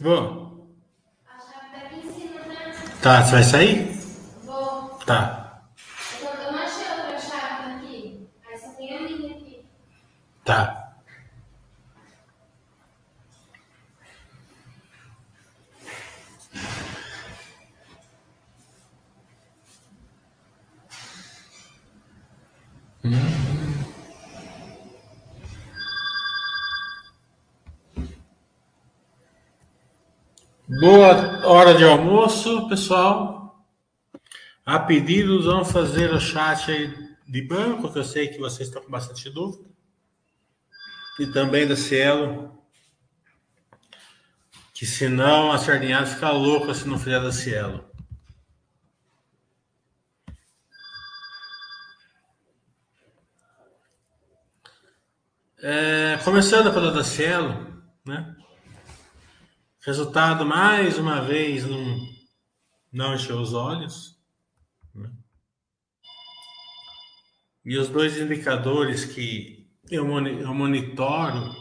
Vou. A chave tá aqui em cima, né? Tá, você vai sair? Vou. Tá, Eu, tô- achei outra chave aqui. Aí só tem a minha aqui. tá. Boa hora de almoço, pessoal. A pedidos, vamos fazer o chat aí de banco, que eu sei que vocês estão com bastante dúvida. E também da Cielo. Que senão a sardinhada fica louca se não fizer da Cielo. É, começando pela da Cielo, né? Resultado mais uma vez não, não encheu os olhos. né? E os dois indicadores que eu, eu monitoro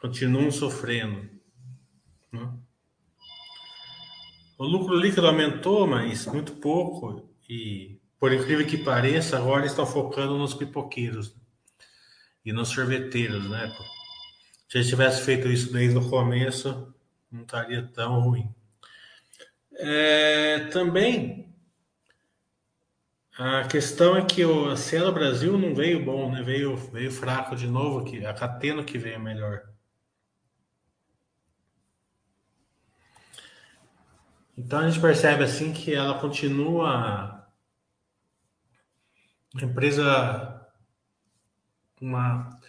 continuam sofrendo. né? O lucro líquido aumentou, mas muito pouco. E, por incrível que pareça, agora estão focando nos pipoqueiros e nos sorveteiros, né? Se eles tivessem feito isso desde o começo, não estaria tão ruim. É, também a questão é que o Cielo Brasil não veio bom, né? Veio, veio fraco de novo, a Cateno que veio melhor. Então a gente percebe assim que ela continua uma empresa uma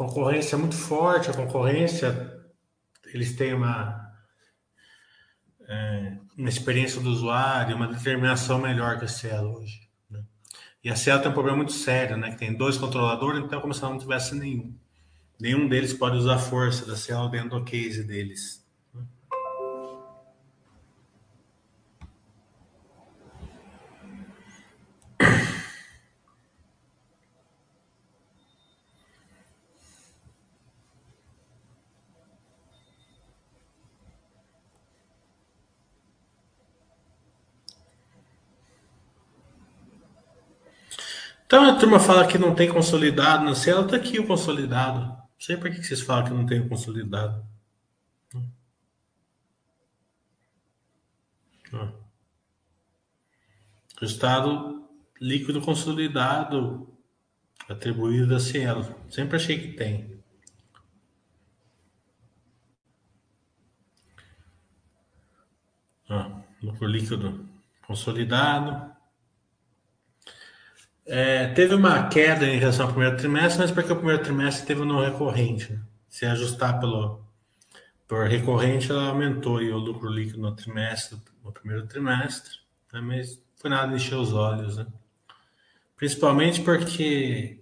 concorrência muito forte, a concorrência eles têm uma é, uma experiência do usuário, uma determinação melhor que a Cielo hoje. né? E a Cielo tem um problema muito sério, né? Que tem dois controladores, então é como se não tivesse nenhum. Nenhum deles pode usar a força da Cielo dentro do case deles. Então a turma fala que não tem consolidado na Cielo, tá aqui o consolidado. Não sei por que vocês falam que não tem o consolidado. Ó. Resultado líquido consolidado atribuído da Cielo. Sempre achei que tem. Ó, lucro líquido consolidado. É, teve uma queda em relação ao primeiro trimestre, mas porque o primeiro trimestre teve não recorrente. né? Se ajustar pelo por recorrente, ela aumentou aí o lucro líquido no trimestre, no primeiro trimestre, né? mas foi nada encher os olhos, né? Principalmente porque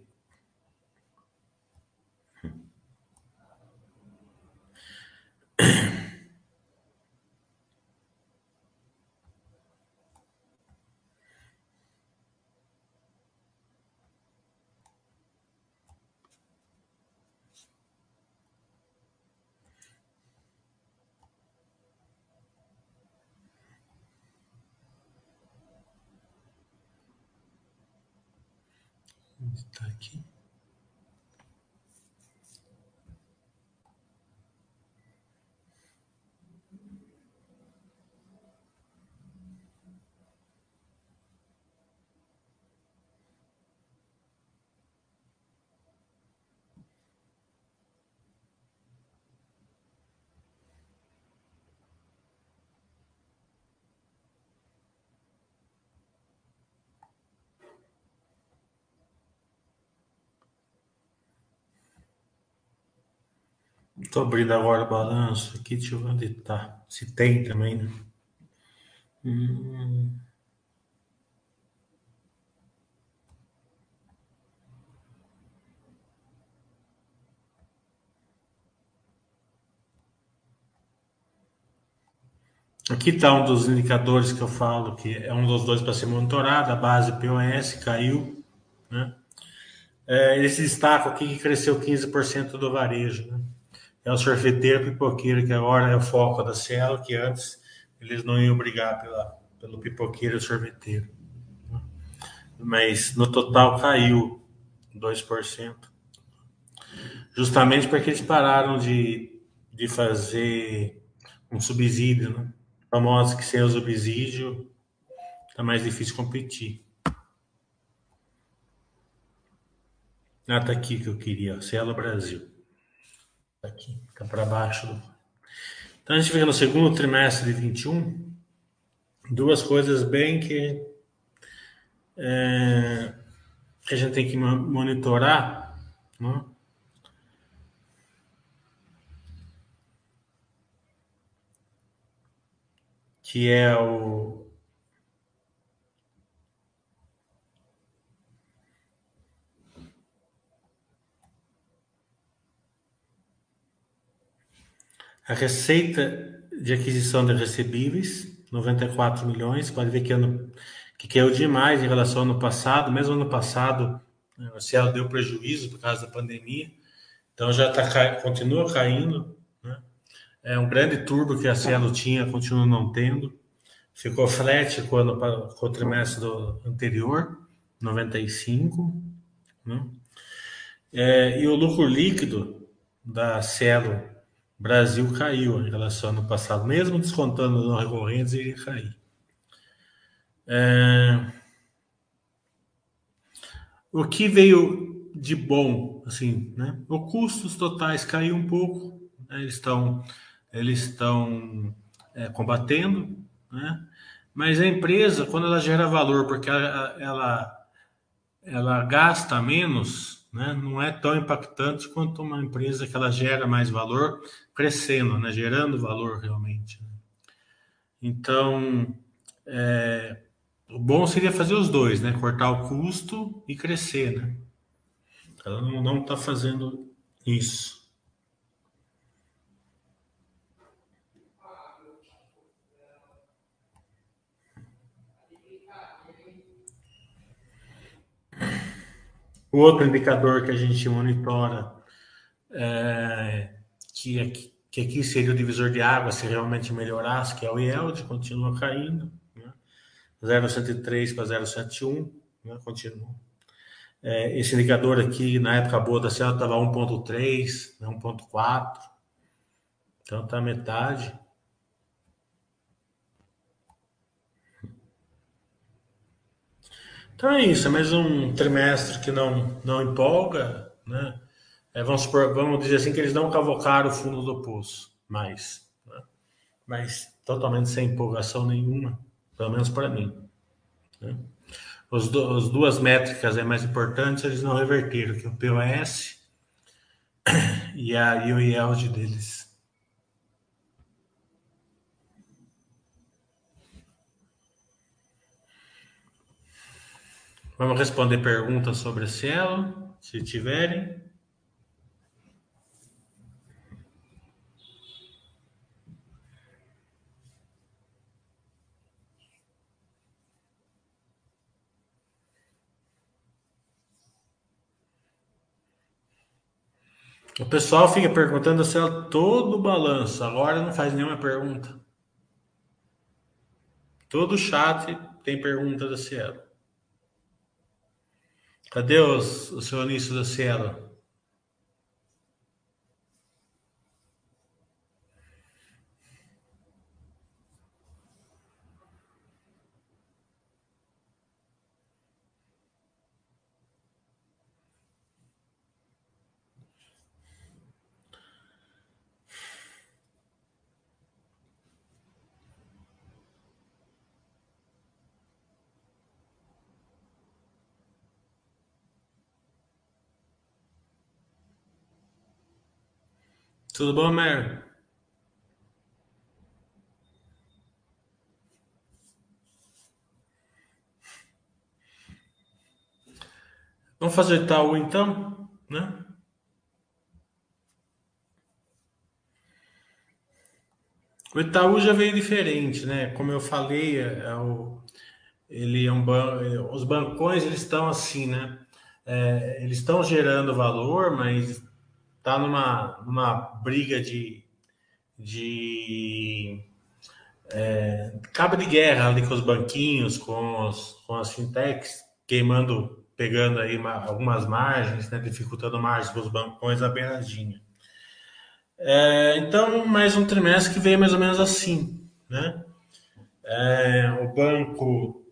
tá aqui. Tô abrindo agora o balanço aqui, deixa eu ver onde tá. Se tem também, né? Hum, Aqui está um dos indicadores que eu falo, que é um dos dois para ser monitorado, a base POS caiu, né? É, eles destacam aqui que cresceu 15% do varejo, né? É o sorveteiro pipoqueiro, que agora é o foco da Cielo, que antes eles não iam brigar pela, pelo pipoqueiro e sorveteiro. Mas no total caiu 2%. Justamente porque eles pararam de, de fazer um subsídio, né? Famoso que sem o subsídio tá mais difícil competir. Ah, aqui que eu queria, Cielo Brasil. Aqui, tá para baixo. Então a gente vê no segundo trimestre de 21 duas coisas bem que é, que a gente tem que monitorar, né? que é o a receita de aquisição de recebíveis, 94 milhões, pode ver que ano que caiu demais em relação ao ano passado, mesmo ano passado né, o Cielo deu prejuízo por causa da pandemia, então já tá, continua caindo, é um grande turbo que a Cielo tinha, continua não tendo. Ficou flat com, ano, com o trimestre do anterior, 95. Né? É, e o lucro líquido da Cielo Brasil caiu em relação ao ano passado, mesmo descontando os recorrentes, ele cair. É, o que veio de bom, assim, né? Os custos totais caiu um pouco, né? eles estão eles estão é, combatendo, né? Mas a empresa, quando ela gera valor, porque ela, ela, ela gasta menos, né? não é tão impactante quanto uma empresa que ela gera mais valor crescendo, né? gerando valor realmente. Né? Então, é, o bom seria fazer os dois, né? cortar o custo e crescer. Né? Ela não está fazendo isso. O outro indicador que a gente monitora, é, que, aqui, que aqui seria o divisor de água, se realmente melhorasse, que é o IELD, continua caindo, né? 0,103 para 0,101, né? continua. É, esse indicador aqui, na época boa da Cielo, estava 1,3, né? 1,4, então está metade. Então é isso, é mais um trimestre que não, não empolga, né? É, vamos, supor, vamos dizer assim que eles não cavocaram o fundo do poço, mas, né? mas totalmente sem empolgação nenhuma, pelo menos para mim. Né? Os do, as duas métricas é mais importantes eles não reverteram, que é o POS e, a, e o yield deles. Vamos responder perguntas sobre a Cielo, se tiverem. O pessoal fica perguntando se ela todo o balanço, agora não faz nenhuma pergunta. Todo chat tem pergunta da Cielo. Cadê os, o seu Anísio da Cielo? Tudo bom, Mer? Vamos fazer Itaú então, né? O Itaú já veio diferente, né? Como eu falei, é, é o, ele é um os bancões eles estão assim, né? É, eles estão gerando valor, mas está numa, numa briga de, de é, cabo de guerra ali com os banquinhos, com, os, com as fintechs, queimando, pegando aí uma, algumas margens, né, dificultando margens para os bancões à beiradinha. É, então, mais um trimestre que veio mais ou menos assim, né? É, o banco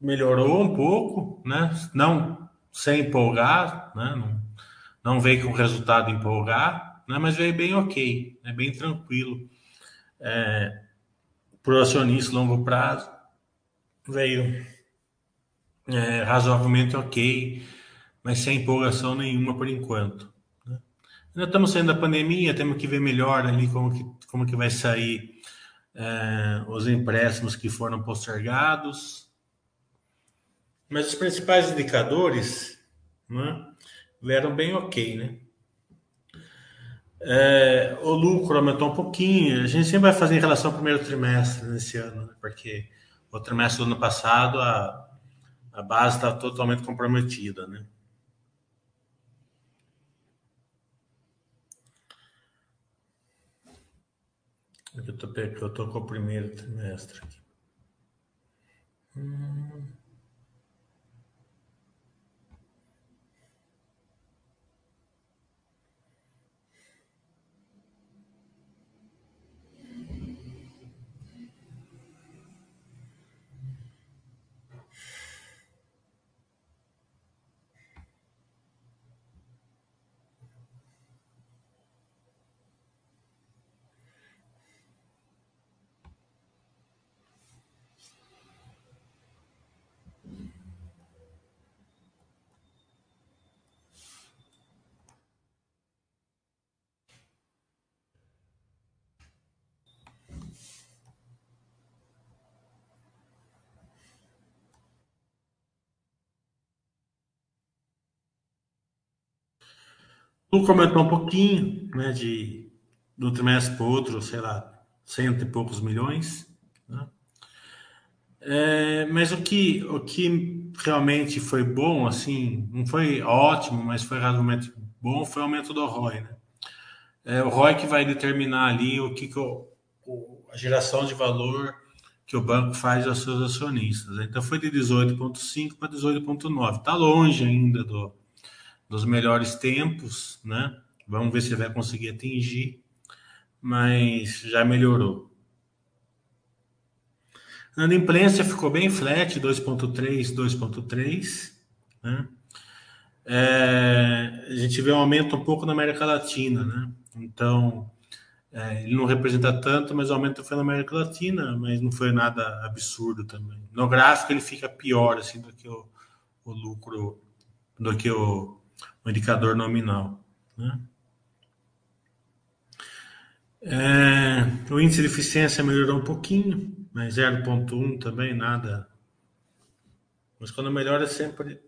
melhorou um pouco, né? Não sem empolgar, né? Não, não veio com resultado empolgar, né? Mas veio bem ok, né? bem tranquilo. É, para o acionista longo prazo, veio é, razoavelmente ok, mas sem empolgação nenhuma por enquanto. Né? Ainda estamos saindo da pandemia, temos que ver melhor ali como que, como que vai sair é, os empréstimos que foram postergados. Mas os principais indicadores né, vieram bem ok, né? É, o lucro aumentou um pouquinho. A gente sempre vai fazer em relação ao primeiro trimestre nesse ano, né? porque o trimestre do ano passado a, a base está totalmente comprometida, né? Tô, eu tô com o primeiro trimestre aqui. Hum. Lucro aumentou um pouquinho, né, de, do trimestre para outro, sei lá, cento e poucos milhões. Né? É, mas o que, o que realmente foi bom, assim, não foi ótimo, mas foi razoavelmente bom, foi o aumento do ROI. Né? É, o ROI que vai determinar ali o que, que a geração de valor que o banco faz aos seus acionistas. Então foi de 18,5 para 18,9. Está longe ainda do, dos melhores tempos, né? Vamos ver se vai conseguir atingir, mas já melhorou. A imprensa ficou bem flat, 2.3, 2.3, né? É, a gente vê um aumento um pouco na América Latina, né? Então, é, ele não representa tanto, mas o aumento foi na América Latina, mas não foi nada absurdo também. No gráfico ele fica pior assim do que o, o lucro, do que o, indicador nominal. Né? É, o índice de eficiência melhorou um pouquinho, mas 0,1 também, nada. Mas quando melhora, é sempre.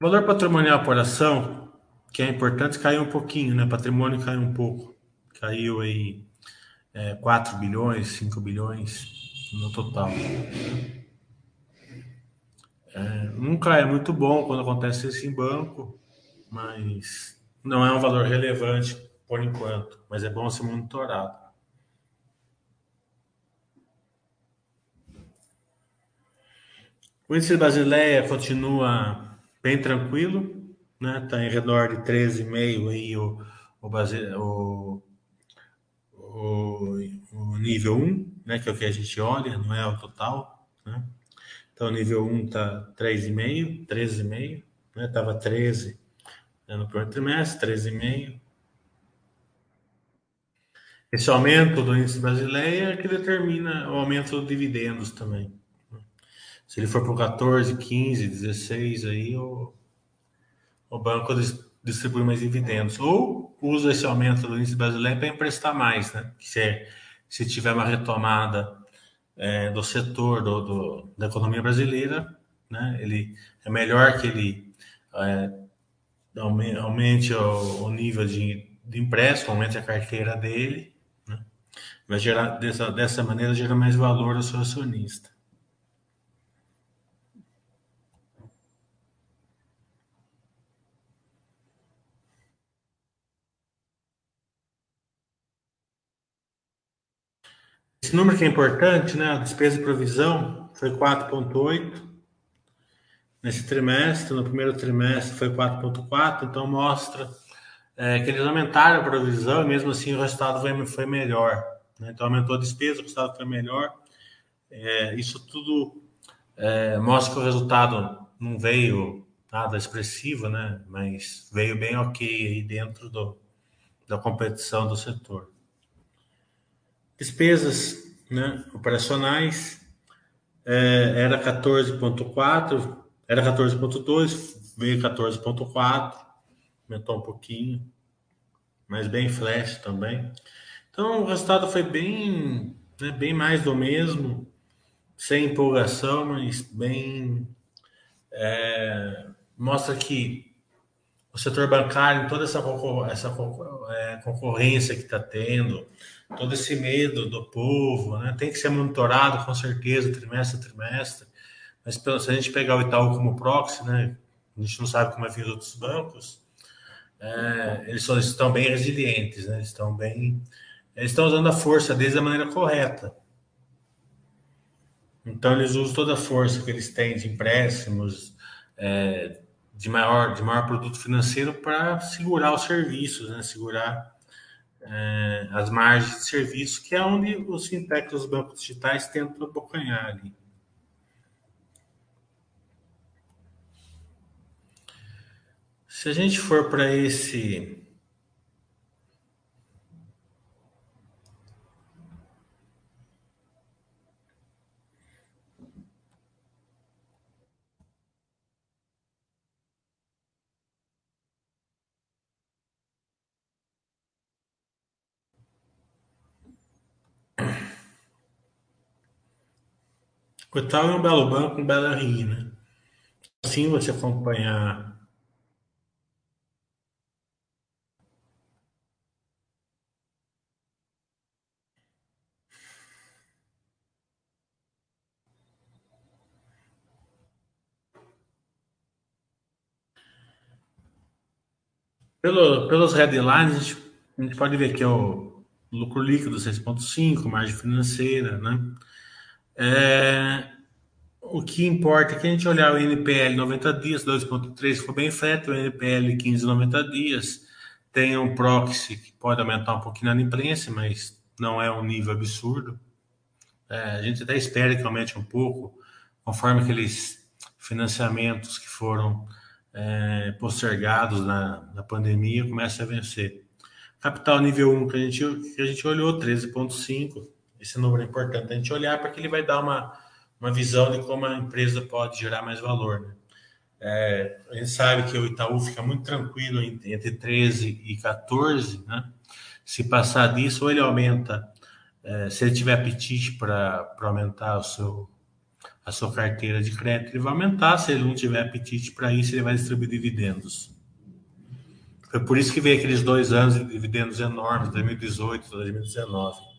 O valor patrimonial por ação, que é importante, caiu um pouquinho, né? Patrimônio caiu um pouco. Caiu aí é, 4 bilhões, 5 bilhões no total. É, nunca é muito bom quando acontece isso em banco, mas não é um valor relevante por enquanto, mas é bom ser monitorado. O índice Basileia continua bem tranquilo, né? Está em redor de 13,5 aí o, o, o, o, o nível 1, né? Que é o que a gente olha, não é o total, né? Então, nível 1 está 3,5, 13,5, né? Estava 13 né, no primeiro trimestre, 13,5. Esse aumento do índice brasileiro é que determina o aumento dos dividendos também. Né. Se ele for para 14, 15, 16, aí o, o banco distribui mais dividendos. Ou usa esse aumento do índice brasileiro para emprestar mais, né? Se, se tiver uma retomada é, do setor do, do, da economia brasileira, né? Ele é melhor que ele é, aumente o, o nível de, de, empréstimo, aumente a carteira dele, né? vai gerar dessa, dessa maneira gera mais valor ao seu acionista. Esse número que é importante, né? A despesa de provisão foi 4,8 nesse trimestre. No primeiro trimestre foi 4,4, então mostra é, que eles aumentaram a provisão e mesmo assim o resultado foi, foi melhor. Né? Então aumentou a despesa, o resultado foi melhor. É, isso tudo é, mostra que o resultado não veio nada expressivo, né? Mas veio bem ok aí dentro do, da competição do setor. Despesas né, operacionais é, era 14,4, era 14,2, veio 14,4, aumentou um pouquinho, mas bem flash também. Então o resultado foi bem, né, bem mais do mesmo, sem empolgação, mas bem. É, mostra que o setor bancário, toda essa, essa é, concorrência que está tendo, todo esse medo do povo, né, tem que ser monitorado com certeza, trimestre a trimestre. Mas se a gente pegar o Itaú como proxy, né, a gente não sabe como é vir outros bancos, é, eles estão bem resilientes, né, eles estão bem. Eles estão usando a força deles da maneira correta. Então, eles usam toda a força que eles têm de empréstimos, é, de maior, de maior produto financeiro para segurar os serviços, né? segurar é, as margens de serviço, que é onde os fintechs, os bancos digitais tentam abocanhar ali. Se a gente for para esse O Itaú é um belo banco, um belo RI, né? Assim você acompanhar Pelo, pelos headlines, a gente, a gente pode ver que é o lucro líquido 6,5, margem financeira, né? É, o que importa é que a gente olhar o NPL 90 dias, 2,3 ficou bem feito, o NPL 15, 90 dias, tem um proxy que pode aumentar um pouquinho na imprensa, mas não é um nível absurdo. É, a gente até espera que aumente um pouco, conforme aqueles financiamentos que foram é, postergados na, na pandemia comecem a vencer. Capital nível 1 que a gente, que a gente olhou, 13,5 esse número é importante a gente olhar, porque ele vai dar uma, uma visão de como a empresa pode gerar mais valor. Né? É, a gente sabe que o Itaú fica muito tranquilo entre 13 e 14, né? Se passar disso, ou ele aumenta, é, se ele tiver apetite para aumentar o seu, a sua carteira de crédito, ele vai aumentar. Se ele não tiver apetite para isso, ele vai distribuir dividendos. Foi por isso que veio aqueles dois anos de dividendos enormes, 2018, 2019.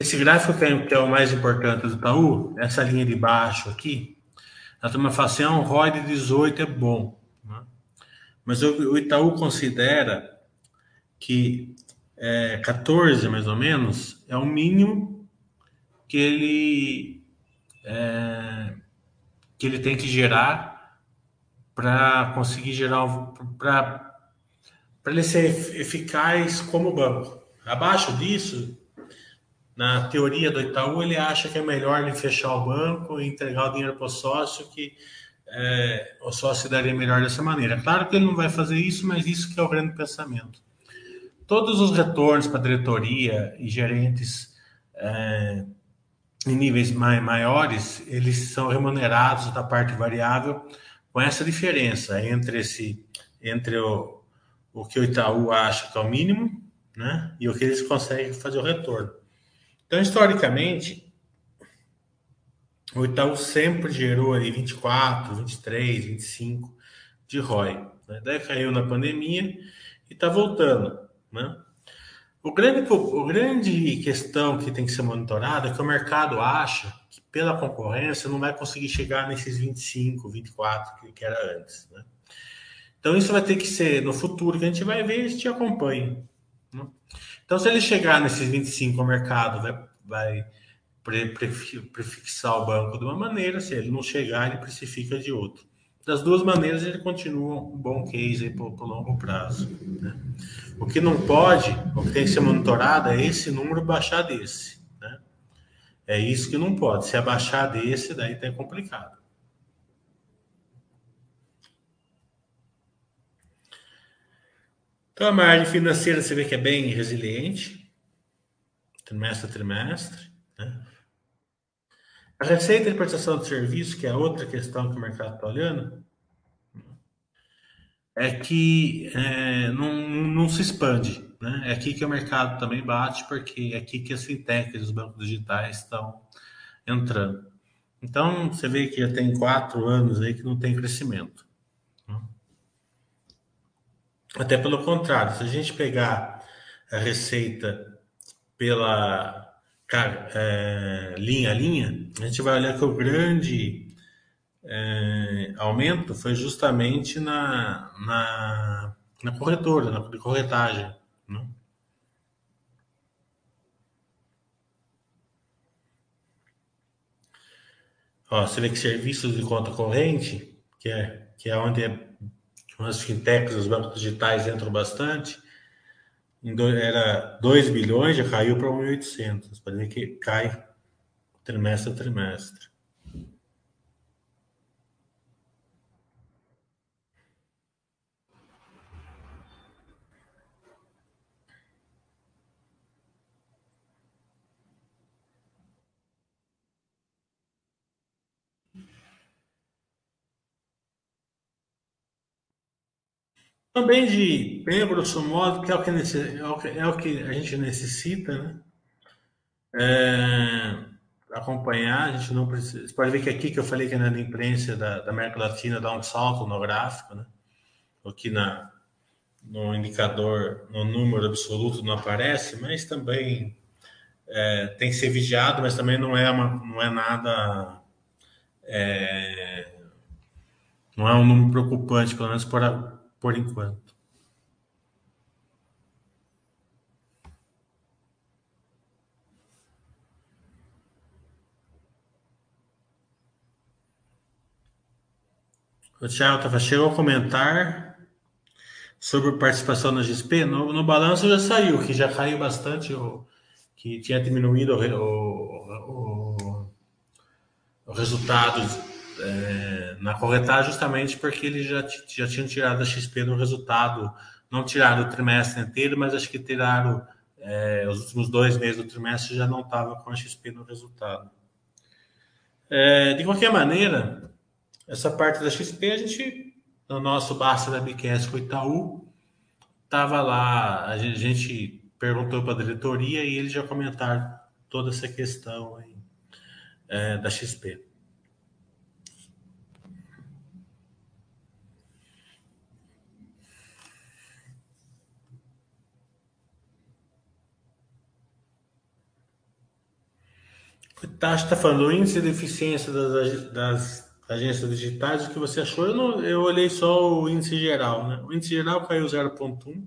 Esse gráfico que é, o mais importante do Itaú, essa linha de baixo aqui, a turma fala assim, ah, um ROI de 18 é bom. Né? Mas o, Itaú considera que é, 14, mais ou menos, é o mínimo que ele, é, que ele tem que gerar para conseguir gerar, para ele ser eficaz como banco. Abaixo disso, na teoria do Itaú, ele acha que é melhor ele fechar o banco e entregar o dinheiro para o sócio, que é, o sócio daria melhor dessa maneira. Claro que ele não vai fazer isso, mas isso que é o grande pensamento. Todos os retornos para diretoria e gerentes é, em níveis mai, maiores, eles são remunerados da parte variável com essa diferença entre esse entre o, o que o Itaú acha que é o mínimo né? E o que eles conseguem fazer o retorno. Então, historicamente, o Itaú sempre gerou ali 24, 23, 25 de ROI. Né? Daí caiu na pandemia e está voltando. Né? O grande, o grande questão que tem que ser monitorada é que o mercado acha que pela concorrência não vai conseguir chegar nesses 25, 24 que, era antes. Né? Então isso vai ter que ser no futuro que a gente vai ver e a gente acompanha. Então, se ele chegar nesses 25 o mercado vai, vai prefixar o banco de uma maneira, se ele não chegar, ele precifica de outra. Das duas maneiras, ele continua um bom case para o longo prazo. Né? O que não pode, o que tem que ser monitorado é esse número baixar desse. Né? É isso que não pode. Se abaixar desse, daí tá complicado. Então, a margem financeira você vê que é bem resiliente, trimestre a trimestre. Né? A receita de prestação de serviço, que é outra questão que o mercado está olhando, é que é, não, não se expande. Né? É aqui que o mercado também bate, porque é aqui que as fintechs, os bancos digitais estão entrando. Então, você vê que já tem quatro anos aí que não tem crescimento. Até pelo contrário, se a gente pegar a receita pela é, linha a linha, a gente vai olhar que o grande é, aumento foi justamente na, na, na corretora, na corretagem. Né? Ó, você vê que serviços de conta corrente, que é, que é onde é, as fintechs, os bancos digitais entram bastante, era 2 bilhões, já caiu para 1.800. Pode ver que cai trimestre a trimestre. Também de bem grosso modo, que é o que, é o que, é o que a gente necessita, né? É, acompanhar, a gente não precisa. Você pode ver que aqui que eu falei que na imprensa da, da América Latina dá um salto no gráfico, né? Aqui na, no indicador, no número absoluto não aparece, mas também é, tem que ser vigiado, mas também não é, uma, não é nada. É, não é um número preocupante, pelo menos por, por enquanto. O Thiago tava, chegou a comentar sobre participação na XP. No, no balanço já saiu, que já caiu bastante, o, que tinha diminuído o, o, o, o resultado é, na corretagem justamente porque eles já, já tinham tirado a XP no resultado, não tiraram o trimestre inteiro, mas acho que tiraram é, os últimos dois meses do trimestre já não estava com a XP no resultado. É, de qualquer maneira, essa parte da XP a gente, no nosso Basta da BQS com o Itaú, estava lá, a gente, perguntou para a diretoria e eles já comentaram toda essa questão aí, é, da XP. Taxa está falando o índice de eficiência das, das, agências digitais, o que você achou? Eu, não, eu olhei só o índice geral, né? O índice geral caiu 0,1,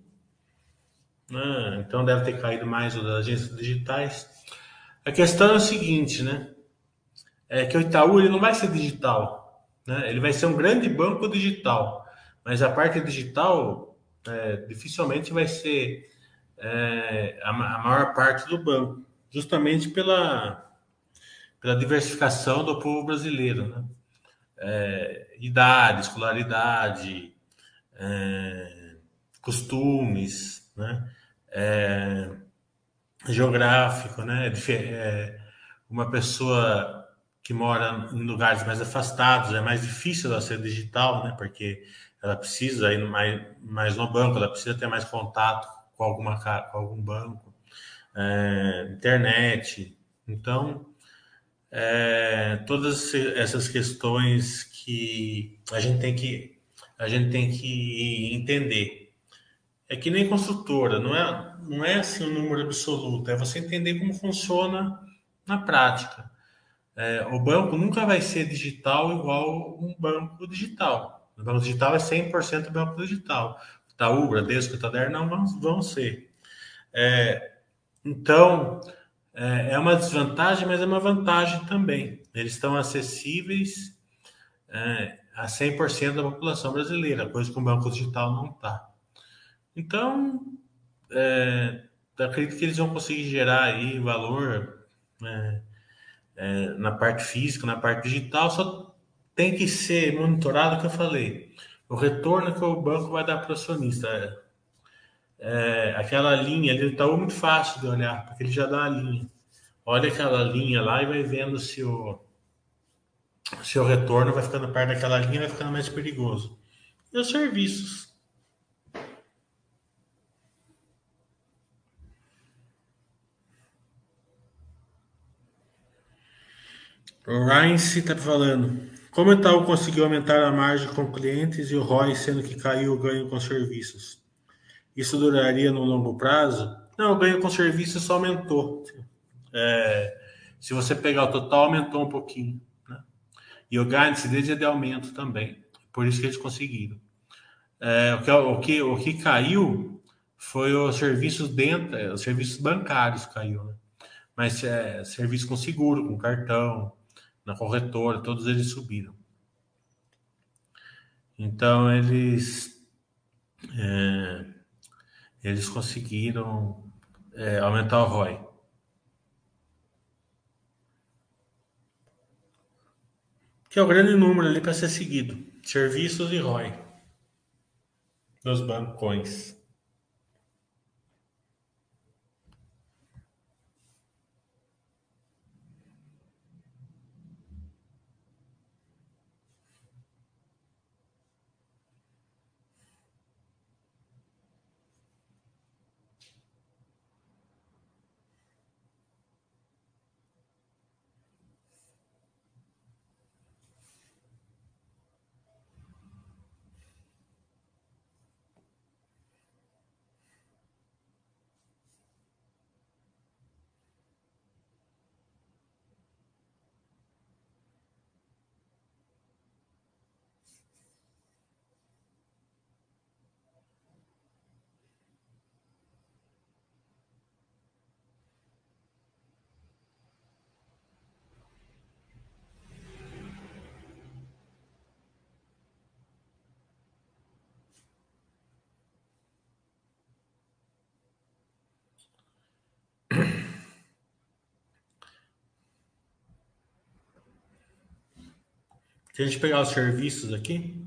né? então deve ter caído mais o das agências digitais. A questão é o seguinte, né? É que o Itaú ele não vai ser digital, né? Ele vai ser um grande banco digital, mas a parte digital é, dificilmente vai ser é, a, a maior parte do banco, justamente pela pela diversificação do povo brasileiro, né? É, idade, escolaridade, é, costumes, né? É, geográfico, né? É, uma pessoa que mora em lugares mais afastados é mais difícil ela ser digital, né? Porque ela precisa ir mais, mais no banco, ela precisa ter mais contato com alguma com algum banco, é, internet. Então, é, todas essas questões que a gente tem que a gente tem que entender. É que nem construtora, não é, não é assim um número absoluto, é você entender como funciona na prática. É, o banco nunca vai ser digital igual um banco digital. O banco digital é 100% banco digital. Itaú, Bradesco, Itader não vão, vão ser. É, então, é, é, uma desvantagem, mas é uma vantagem também. Eles estão acessíveis é, a 100% da população brasileira, coisa que o banco digital não está. Então, é, acredito que eles vão conseguir gerar aí valor né, é, na parte física, na parte digital, só tem que ser monitorado o que eu falei. O retorno que o banco vai dar para o acionista. É, aquela linha ali está muito fácil de olhar, porque ele já dá a linha. Olha aquela linha lá e vai vendo se o, se o retorno vai ficando perto daquela linha, vai ficando mais perigoso. E os serviços? O Reince está falando. Como o Itaú conseguiu aumentar a margem com clientes e o ROI, sendo que caiu o ganho com serviços? Isso duraria no longo prazo? Não, o ganho com serviços só aumentou. É, se você pegar o total, aumentou um pouquinho. Né? E o guidance deles é de aumento também. Por isso que eles conseguiram. É, o, que, o, que, o que caiu foi os serviços dentro, é, os serviços bancários caiu, né? Mas é, serviço com seguro, com cartão, na corretora, todos eles subiram. Então eles é, eles conseguiram é, aumentar o ROI. Que é o grande número ali para ser seguido. Serviços e ROI dos bancões. Se a gente pegar os serviços aqui,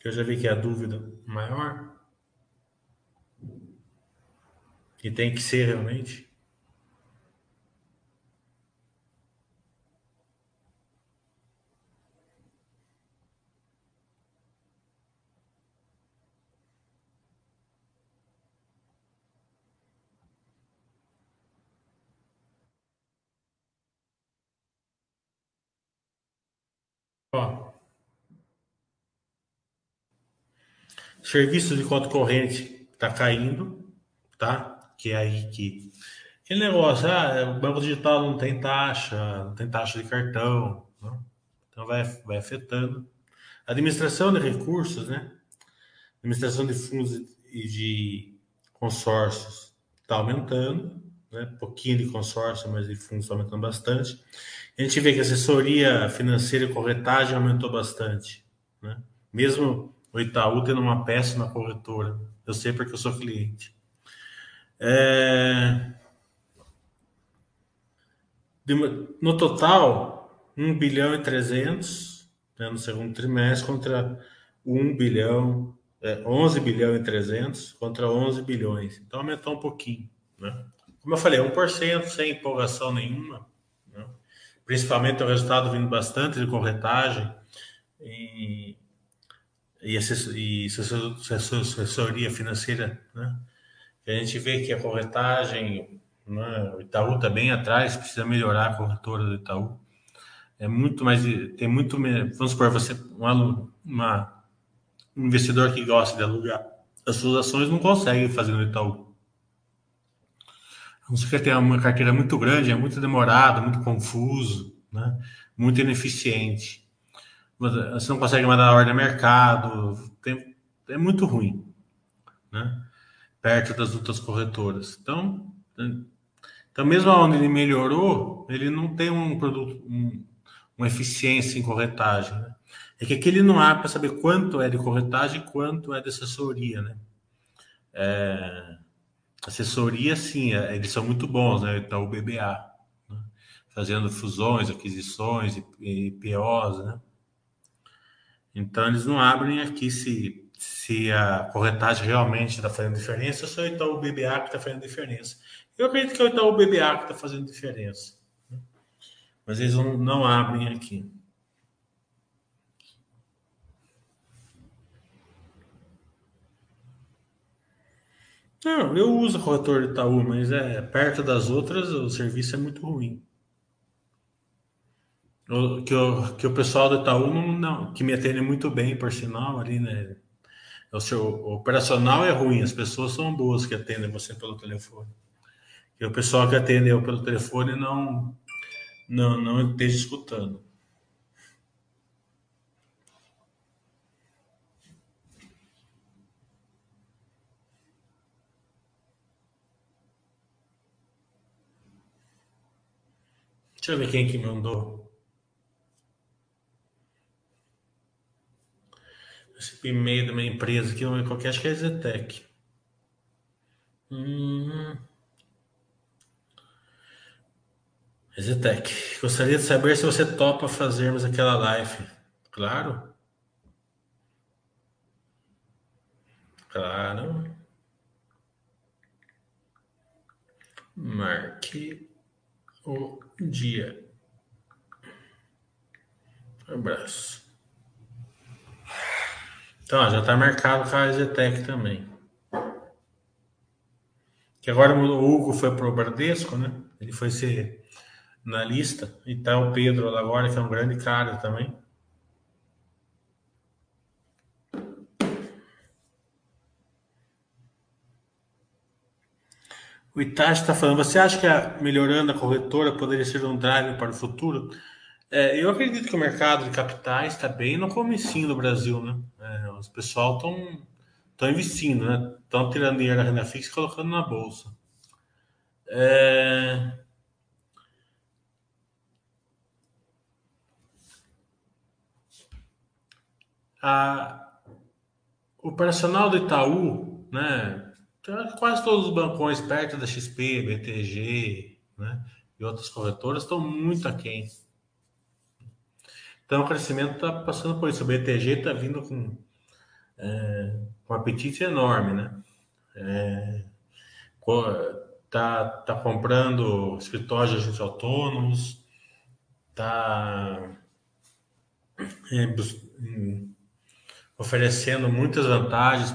que eu já vi que é a dúvida maior, que tem que ser realmente. Ó, serviço de conta corrente está caindo, tá? Que é aí que. Aquele negócio, ah, o banco digital não tem taxa, não tem taxa de cartão, né? então vai, vai afetando. Administração de recursos, né? Administração de fundos e de consórcios está aumentando, né? pouquinho de consórcio, mas de fundos aumentando bastante. A gente vê que a assessoria financeira e corretagem aumentou bastante, né? Mesmo o Itaú tendo uma péssima corretora. Eu sei porque eu sou cliente. É... No total, 1 bilhão e 300 né, no segundo trimestre contra 1 bilhão, é, 11 bilhão e 300 contra 11 bilhões. Então aumentou um pouquinho. Né? Como eu falei, 1% sem empolgação nenhuma principalmente o resultado vindo bastante de corretagem e, e, assessoria financeira, né? a gente vê que a corretagem, né? o Itaú está bem atrás, precisa melhorar a corretora do Itaú. É muito mais, tem muito, vamos supor, você, um, uma, um investidor que gosta de alugar as suas ações não consegue fazer no Itaú. Não sei que tem uma carteira muito grande, é muito demorado, muito confuso, né? muito ineficiente. Você não consegue mandar a ordem a mercado, tem, é muito ruim. Né? perto das outras corretoras. Então, então mesmo onde ele melhorou, ele não tem um produto, um, uma eficiência em corretagem. Né? É que aqui ele não há para saber quanto é de corretagem e quanto é de assessoria, né? É, assessoria, sim, é, eles são muito bons, né? Então, o BBA, né? fazendo fusões, aquisições e, POs, né? Então, eles não abrem aqui se, se a corretagem realmente está fazendo diferença se é o Itaú BBA que está fazendo diferença. Eu acredito que é o Itaú BBA que está fazendo diferença. Né? Mas eles não, não abrem aqui. Não, eu uso corretor Itaú, mas é perto das outras o serviço é muito ruim. O, que, o, que o pessoal do Itaú não, não, que me atende muito bem, por sinal, ali, né? O seu o operacional é ruim, as pessoas são boas que atendem você pelo telefone. E o pessoal que atende eu pelo telefone não, não, não esteja escutando. Deixa eu ver quem que mandou. Esse e-mail de uma empresa aqui, qualquer, acho que é Zetec. Hum. Zetec, gostaria de saber se você topa fazermos aquela live. Claro. Claro. Marque o dia. Um abraço. Então, já está marcado com a Zetec também. Que agora o Hugo foi para o Bradesco, né? Ele foi ser na lista. E tá o Pedro agora, que é um grande cara também. O Itachi está falando, você acha que a, melhorando a corretora poderia ser um drive para o futuro? É, eu acredito que o mercado de capitais está bem no comecinho do Brasil, né? É, os pessoal estão investindo, né? Estão tirando dinheiro da renda fixa e colocando na bolsa. É... A... O personal do Itaú, né? Quase todos os bancões perto da XP, BTG, né? E outras corretoras estão muito aquém. Então o crescimento está passando por isso. O BTG está vindo com, é, um apetite enorme, né? É, tá, tá comprando escritórios de agentes autônomos, tá é, oferecendo muitas vantagens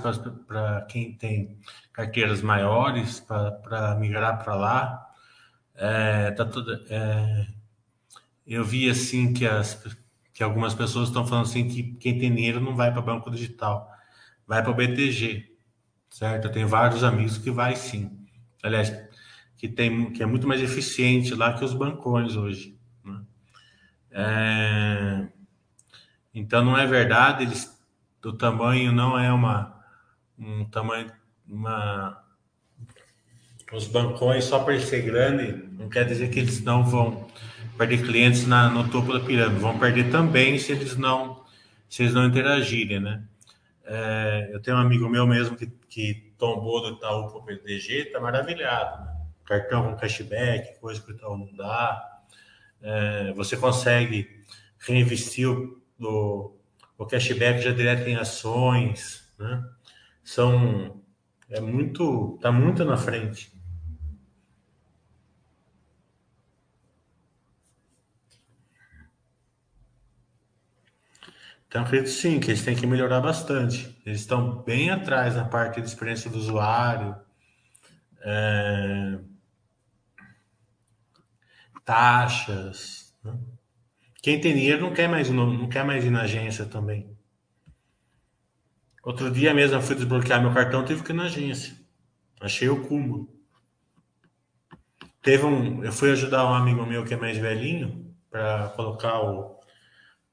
para quem tem carteiras maiores para migrar para lá. É, tá tudo, é, eu vi assim que, as, que algumas pessoas estão falando assim que quem tem dinheiro não vai para banco digital, vai para o BTG, certo? Eu tenho vários amigos que vai sim. Aliás, que tem que é muito mais eficiente lá que os bancões hoje. Né? É, então não é verdade eles do tamanho não é uma um tamanho uma os bancões só por ser grande não quer dizer que eles não vão perder clientes na, no topo da pirâmide. Vão perder também se eles não se eles não interagirem né? É, eu tenho um amigo meu mesmo que, que tombou do Itaú para o PDG tá maravilhado né? cartão com cashback coisa que o Itaú não dá. É, você consegue reinvestir o o cashback já direto em ações, né? São é muito, tá muito na frente. Então, acredito sim que eles têm que melhorar bastante. Eles estão bem atrás na parte de experiência do usuário, é... taxas. Né? Quem tem dinheiro não quer mais não, quer mais ir na agência também. Outro dia mesmo eu fui desbloquear meu cartão, tive que ir na agência. Achei o cúmulo. Teve um, eu fui ajudar um amigo meu que é mais velhinho para colocar o,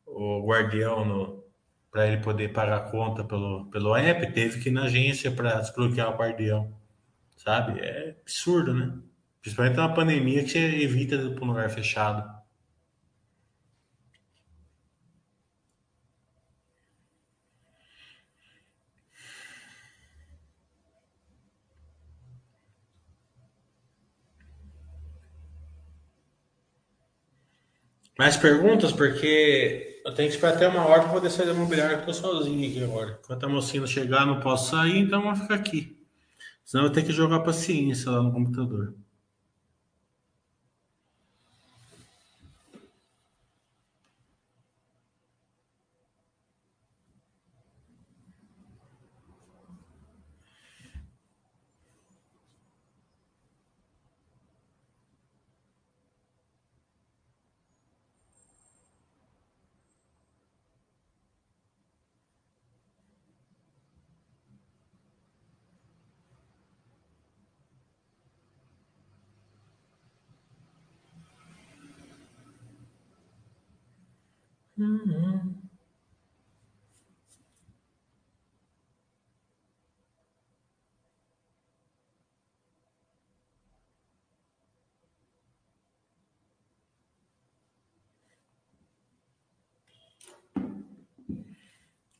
o guardião no para ele poder pagar a conta pelo, pelo app, teve que ir na agência para desbloquear o guardião. sabe? É absurdo, né? Principalmente uma pandemia que você evita ir para um lugar fechado. Mais perguntas? Porque eu tenho que esperar até uma hora para poder sair da imobiliária, que eu estou sozinho aqui agora. Enquanto a mocinha chegar, não posso sair, então vou ficar aqui. Senão eu tenho que jogar paciência lá no computador.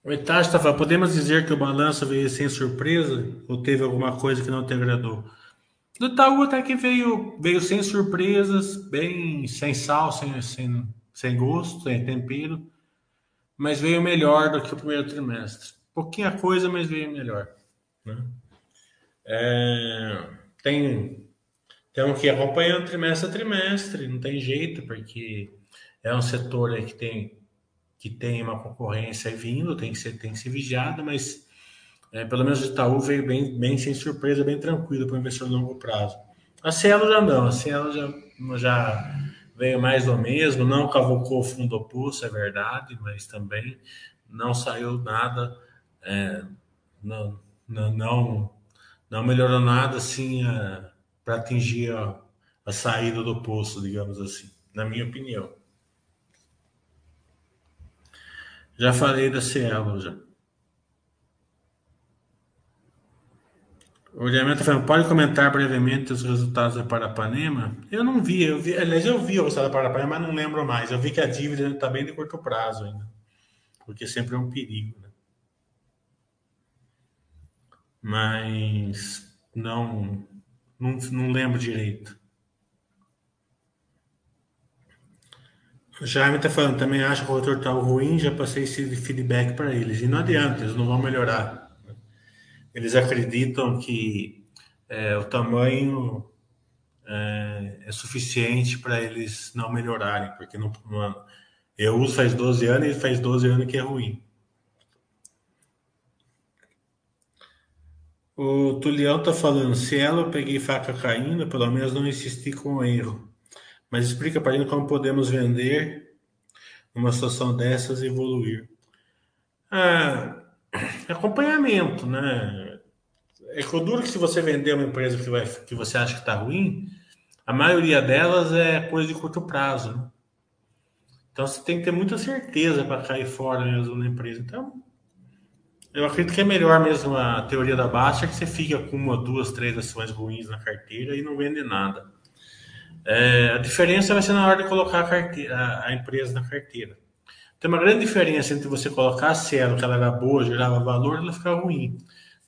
O falando, podemos dizer que o balanço veio sem surpresa ou teve alguma coisa que não te agradou? Do Itaú até que veio, veio sem surpresas, bem sem sal, sem, sem, sem gosto, sem tempero, mas veio melhor do que o primeiro trimestre. Pouquinha coisa, mas veio melhor. Né? É, tem, temos que acompanhando trimestre a trimestre, não tem jeito, porque é um setor que tem, que tem uma concorrência vindo, tem que ser, tem que ser vigiado, mas é, pelo menos o Itaú veio bem, bem sem surpresa, bem tranquilo para o investidor a longo prazo. A Cielo já não, a Cielo já, já veio mais ou mesmo, não cavocou o fundo oposto, é verdade, mas também não saiu nada, é, não, não, não, não, melhorou nada assim para atingir a, a saída do poço, digamos assim, na minha opinião. Já falei da Cielo já. O Diamante falando, pode comentar brevemente os resultados da Parapanema? Eu não vi, eu vi, aliás, eu vi o resultado da Parapanema, mas não lembro mais. Eu vi que a dívida está bem de curto prazo ainda, porque sempre é um perigo, né? Mas não, não, não lembro direito. O Jaime está falando, também acho o rotor está ruim, já passei esse feedback para eles. E não adianta, eles não vão melhorar eles acreditam que é, o tamanho é, é suficiente para eles não melhorarem, porque não, não, eu uso faz 12 anos e faz 12 anos que é ruim. O Tulião tá falando, se ela eu peguei faca caindo, pelo menos não insisti com o erro. Mas explica para ele como podemos vender numa situação dessas e evoluir. Ah, acompanhamento, né? É que duro que se você vender uma empresa que, vai, que você acha que está ruim, a maioria delas é coisa de curto prazo. Né? Então você tem que ter muita certeza para cair fora mesmo na empresa. Então, eu acredito que é melhor mesmo a teoria da baixa, que você fica com uma, duas, três ações ruins na carteira e não vende nada. É, a diferença vai ser na hora de colocar a, carteira, a, a empresa na carteira. Tem uma grande diferença entre você colocar a Cielo, que ela era boa, gerava valor, ela ficar ruim.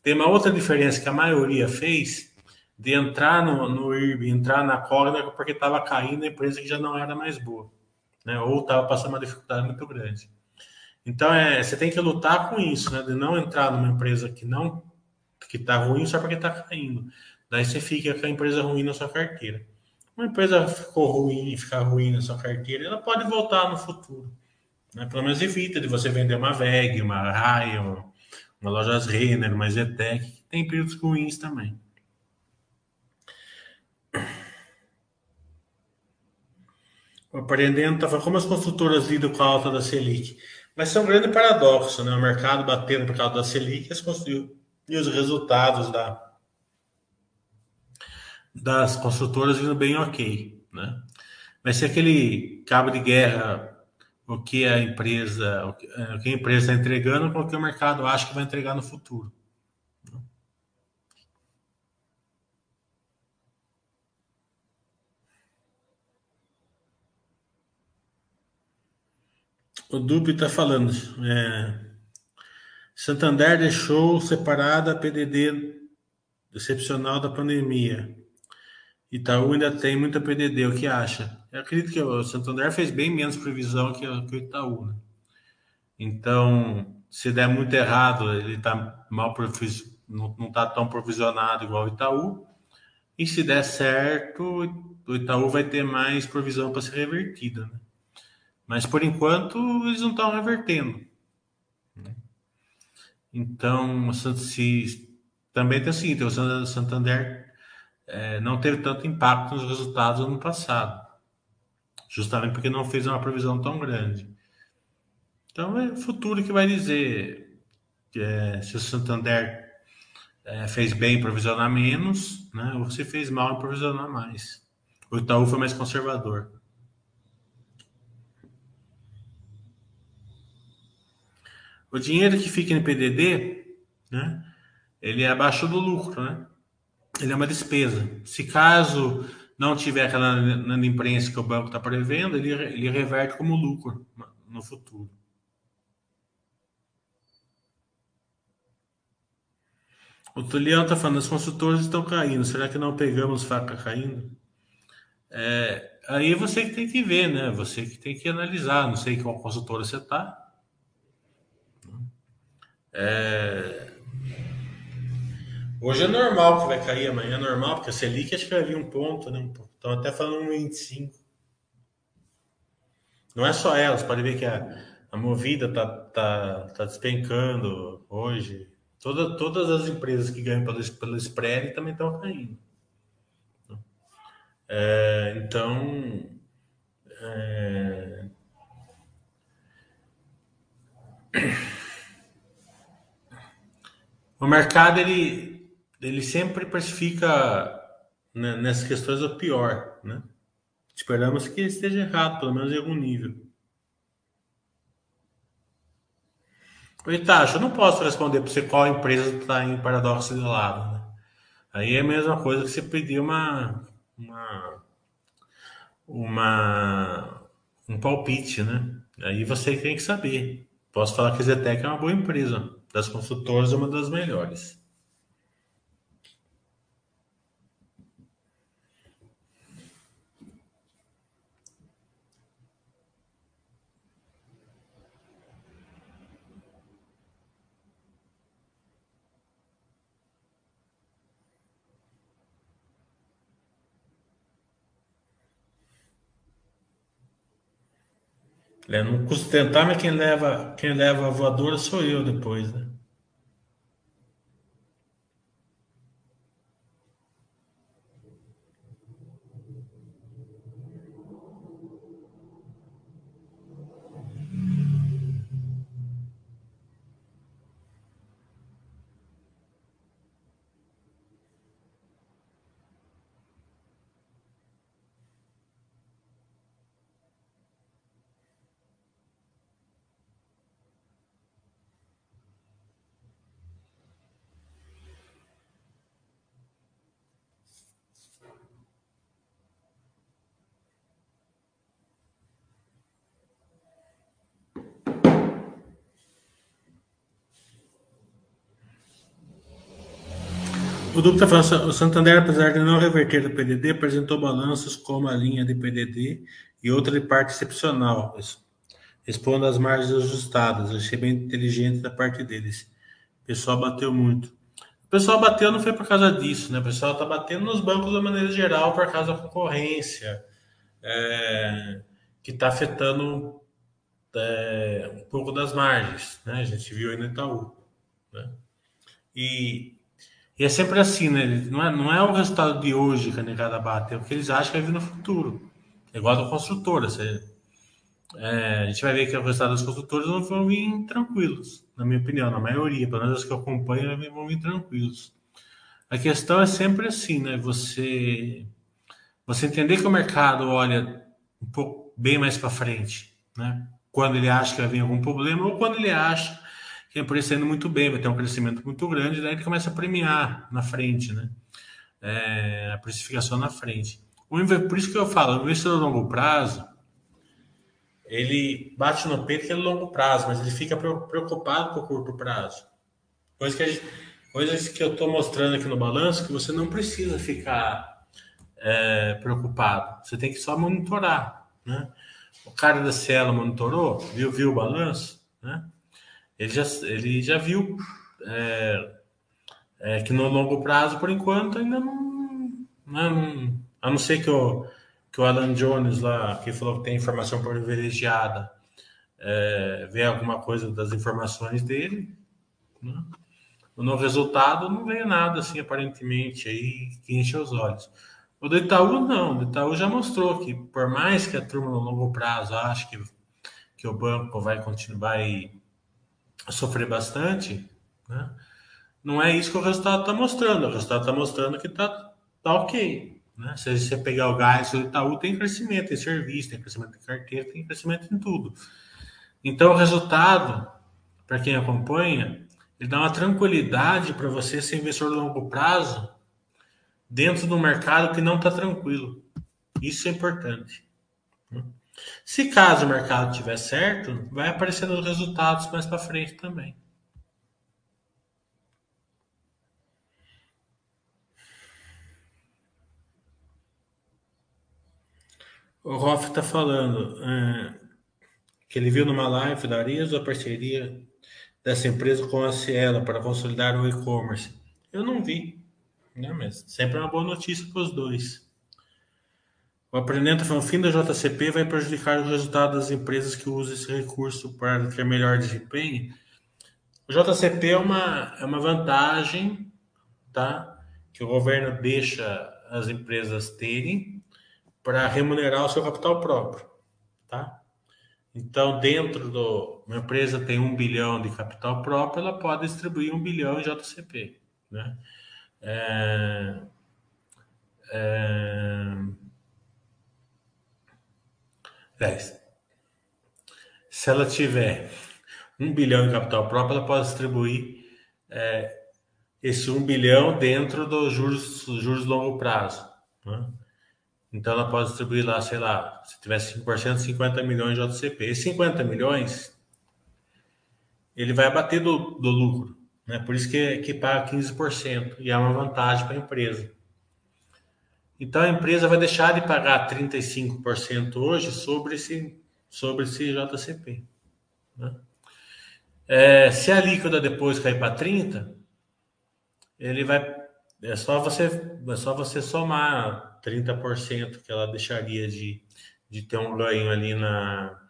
Tem uma outra diferença que a maioria fez de entrar no, no IRB, entrar na Cogna porque estava caindo a empresa que já não era mais boa, né? ou estava passando uma dificuldade muito grande. Então, é, você tem que lutar com isso, né? de não entrar numa empresa que não que está ruim só porque está caindo. Daí você fica com a empresa ruim na sua carteira. Uma empresa ficou ruim, ficar ruim na sua carteira, ela pode voltar no futuro. Né? Pelo menos evita de você vender uma VEG, uma RAI, uma, uma lojas Renner, uma Zetec, que tem períodos ruins também. O Aprendendo está como as construtoras lidam com a alta da Selic. Vai ser um grande paradoxo, né? O mercado batendo por causa da Selic e os resultados da, das construtoras vindo bem ok, né? Mas se aquele cabo de guerra, o que a empresa, o que é, a empresa está entregando, é o que o mercado acha que vai entregar no futuro? Né? O Dupe está falando. É, Santander deixou separada a PDD excepcional da pandemia. Itaú ainda tem muita PDD. O que acha? Eu acredito que o Santander fez bem menos previsão que, o Itaú. Né? Então, se der muito errado, ele está mal não está tão provisionado igual o Itaú. E se der certo, o Itaú vai ter mais provisão para ser revertida. Né? Mas por enquanto eles não estão revertendo. Né? Então, se, também tem o seguinte: o Santander é, não teve tanto impacto nos resultados no ano passado, justamente porque não fez uma provisão tão grande. Então é o futuro que vai dizer é, se o Santander é, fez bem em provisionar menos, né, ou se fez mal em provisionar mais. O Itaú foi mais conservador. O dinheiro que fica em PDD, né, ele é abaixo do lucro, né? Ele é uma despesa. Se caso não tiver aquela na imprensa que o banco está prevendo, ele, ele reverte como lucro no futuro. O Tulião está falando, as consultoras estão caindo. Será que não pegamos faca caindo? É, aí você que tem que ver, né? Você que tem que analisar. Não sei qual consultora você está. É... Hoje é normal que vai cair, amanhã é normal, porque a Selic acho que vai vir um ponto, né? Estão até falando um 25. Não é só elas, pode ver que a, a movida tá, tá, tá despencando hoje. Toda, todas as empresas que ganham pelo, pelo spread também estão caindo. É, então, é... o mercado ele, ele sempre precifica né, nessas questões o pior, né? Esperamos que esteja errado, pelo menos em algum nível. Oi, Tacho, eu não posso responder para você qual empresa está em paradoxo de lado. Né? Aí é a mesma coisa que você pedir uma, uma, uma, um palpite, né? Aí você tem que saber. Posso falar que a Zetec é uma boa empresa, das consultoras é uma das melhores. Não custa tentar, mas quem leva, quem leva a voadora sou eu depois, né? Está falando, o Santander, apesar de não reverter o PDD, apresentou balanços como a linha de PDD e outra de parte excepcional, expondo as margens ajustadas. Achei bem inteligente da parte deles. O pessoal bateu muito. O pessoal bateu não foi por causa disso, né? O pessoal está batendo nos bancos de maneira geral por causa da concorrência, é, que está afetando é, um pouco das margens, né? A gente viu aí no Itaú. Né? E e é sempre assim, né? Não é, não é o resultado de hoje que a negada bate, é o que eles acham que vai vir no futuro. É igual da construtora. Você, é, a gente vai ver que o resultado das construtoras não vão vir tranquilos, na minha opinião, na maioria, pelo menos as que eu acompanho, vão vir tranquilos. A questão é sempre assim, né? Você, você entender que o mercado olha um pouco bem mais para frente, né? Quando ele acha que vai vir algum problema ou quando ele acha a empresa indo muito bem, vai ter um crescimento muito grande, daí ele começa a premiar na frente, né? É, a precificação na frente. Por isso que eu falo, o investidor a longo prazo, ele bate no peito que é longo prazo, mas ele fica preocupado com o curto prazo. Coisa que gente, coisas que eu estou mostrando aqui no balanço que você não precisa ficar é, preocupado. Você tem que só monitorar, né? O cara da Cielo monitorou, viu, viu o balanço, né? Ele já, ele já viu é, é, que no longo prazo, por enquanto, ainda não, não a não ser que o, que o Alan Jones lá, que falou que tem informação privilegiada, é, vê alguma coisa das informações dele, né? no resultado não veio nada assim aparentemente aí que enche os olhos. O do Itaú não, o Itaú já mostrou que por mais que a turma no longo prazo ache que, que o banco vai continuar vai sofrer bastante, né? não é isso que o resultado está mostrando. O resultado está mostrando que está tá ok. Né? Se você pegar o gás do Itaú, tem crescimento em serviço, tem crescimento em carteira, tem crescimento em tudo. Então, o resultado, para quem acompanha, ele dá uma tranquilidade para você ser investidor a longo prazo dentro do mercado que não está tranquilo. Isso é importante. Se caso o mercado estiver certo, vai aparecendo os resultados mais para frente também. O Hoff está falando é, que ele viu numa live da Arias a parceria dessa empresa com a Cielo para consolidar o e-commerce. Eu não vi, né? mas sempre é uma boa notícia para os dois. O aprendendo fim da JCP vai prejudicar o resultado das empresas que usam esse recurso para ter melhor desempenho. O JCP é uma, é uma vantagem tá? que o governo deixa as empresas terem para remunerar o seu capital próprio, tá? Então, dentro do uma empresa tem um bilhão de capital próprio, ela pode distribuir um bilhão em JCP, né? É, é, é, se ela tiver um bilhão em capital próprio, ela pode distribuir é, esse um bilhão dentro dos juros, juros longo prazo. Né? Então ela pode distribuir lá, sei lá, se tiver 5%, 50 milhões de JCP. Esses 50 milhões, ele vai abater do, do lucro. Né? Por isso que, que paga 15%. E é uma vantagem para a empresa. Então a empresa vai deixar de pagar 35% hoje sobre esse, sobre esse JCP. Né? É, se a líquida depois cair para 30%, ele vai. É só você, é só você somar 30% que ela deixaria de, de ter um ganho ali na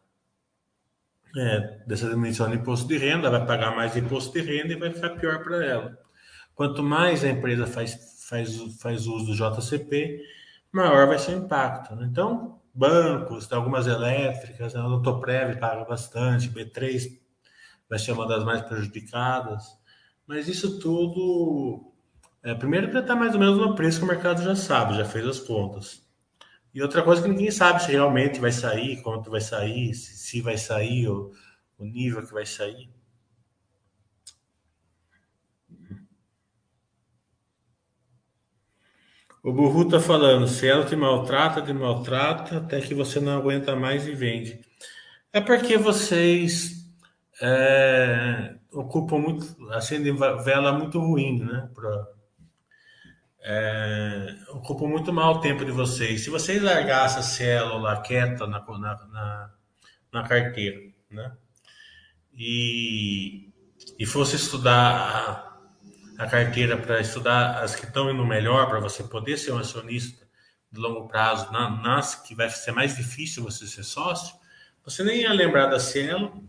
é, dessa dimensão de imposto de renda, vai pagar mais imposto de renda e vai ficar pior para ela. Quanto mais a empresa faz, faz, faz uso do JCP, maior vai ser o impacto. Né? Então, bancos, algumas elétricas, a Autoprev paga bastante, B3 vai ser uma das mais prejudicadas, mas isso tudo é, primeiro que está mais ou menos no preço que o mercado já sabe, já fez as contas. E outra coisa que ninguém sabe se realmente vai sair, quanto vai sair, se, se vai sair, o, o nível que vai sair. O Burru está falando, se ela te maltrata, te maltrata, até que você não aguenta mais e vende. É porque vocês é, ocupam muito, acendem vela muito ruim, né? Pra, é, ocupa muito mal o tempo de vocês. Se vocês largassem a célula quieta na, na, na, na carteira, né? E, e fosse estudar a, carteira para estudar as que estão indo melhor, para você poder ser um acionista de longo prazo, na, nas que vai ser mais difícil você ser sócio, você nem ia lembrar da Cielo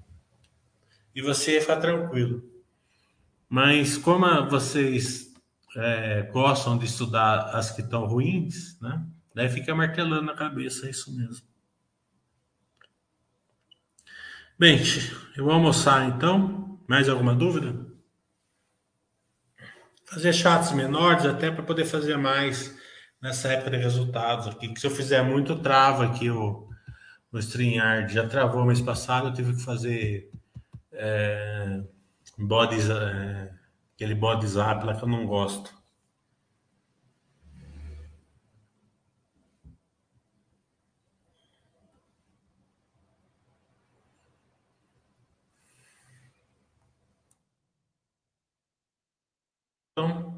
e você ia ficar tranquilo. Mas como vocês é, gostam de estudar as que estão ruins, né? Daí fica martelando na cabeça, é isso mesmo. Bem, eu vou almoçar então. Mais alguma dúvida? Fazer chats menores até para poder fazer mais nessa época de resultados aqui. Que se eu fizer muito, trava aqui o, o StreamYard. Já travou mês passado, eu tive que fazer é, bodies, é, aquele body zap lá que eu não gosto. Então,